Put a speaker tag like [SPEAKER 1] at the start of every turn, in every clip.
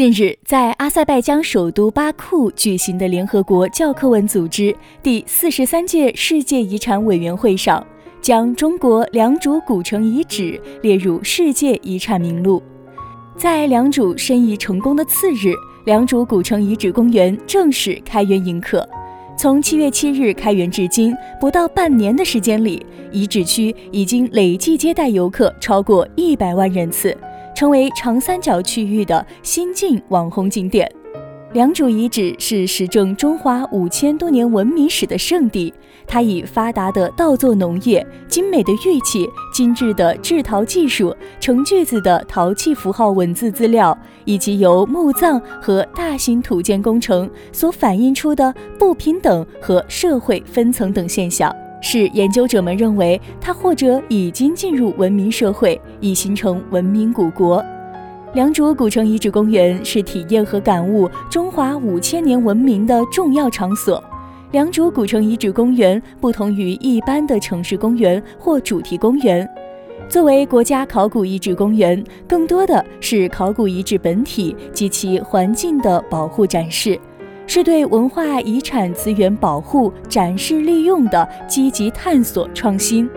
[SPEAKER 1] 近日，在阿塞拜疆首都巴库举行的联合国教科文组织第四十三届世界遗产委员会上，将中国良渚古城遗址列入世界遗产名录。在良渚申遗成功的次日，良渚古城遗址公园正式开园迎客。从七月七日开园至今，不到半年的时间里，遗址区已经累计接待游客超过一百万人次。成为长三角区域的新晋网红景点。良渚遗址是实证中华五千多年文明史的圣地，它以发达的稻作农业、精美的玉器、精致的制陶技术、成句子的陶器符号文字资料，以及由墓葬和大型土建工程所反映出的不平等和社会分层等现象。是研究者们认为，它或者已经进入文明社会，已形成文明古国。良渚古城遗址公园是体验和感悟中华五千年文明的重要场所。良渚古城遗址公园不同于一般的城市公园或主题公园，作为国家考古遗址公园，更多的是考古遗址本体及其环境的保护展示。是对文化遗产资源保护、展示、利用的积极探索创新，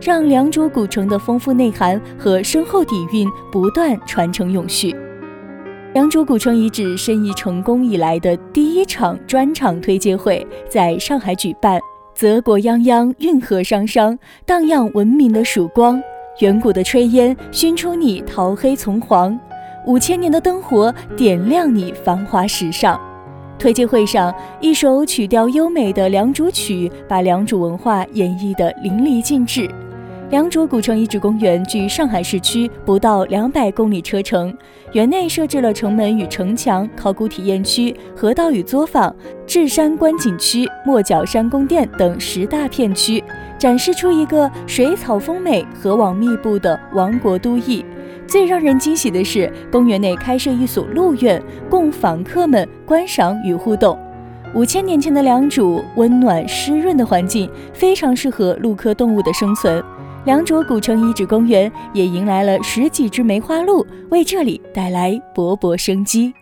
[SPEAKER 1] 让良渚古城的丰富内涵和深厚底蕴不断传承永续。良渚古城遗址申遗成功以来的第一场专场推介会在上海举办，泽国泱泱，运河汤汤，荡漾文明的曙光。远古的炊烟熏出你桃黑从黄，五千年的灯火点亮你繁华时尚。推介会上，一首曲调优美的《良渚曲》把良渚文化演绎得淋漓尽致。良渚古城遗址公园距上海市区不到两百公里车程，园内设置了城门与城墙、考古体验区、河道与作坊、智山观景区、莫角山宫殿等十大片区，展示出一个水草丰美、河网密布的王国都邑。最让人惊喜的是，公园内开设一所鹿苑，供访客们观赏与互动。五千年前的良渚，温暖湿润的环境非常适合鹿科动物的生存。良渚古城遗址公园也迎来了十几只梅花鹿，为这里带来勃勃生机。